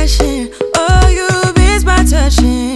impression. Oh, you beats my touching.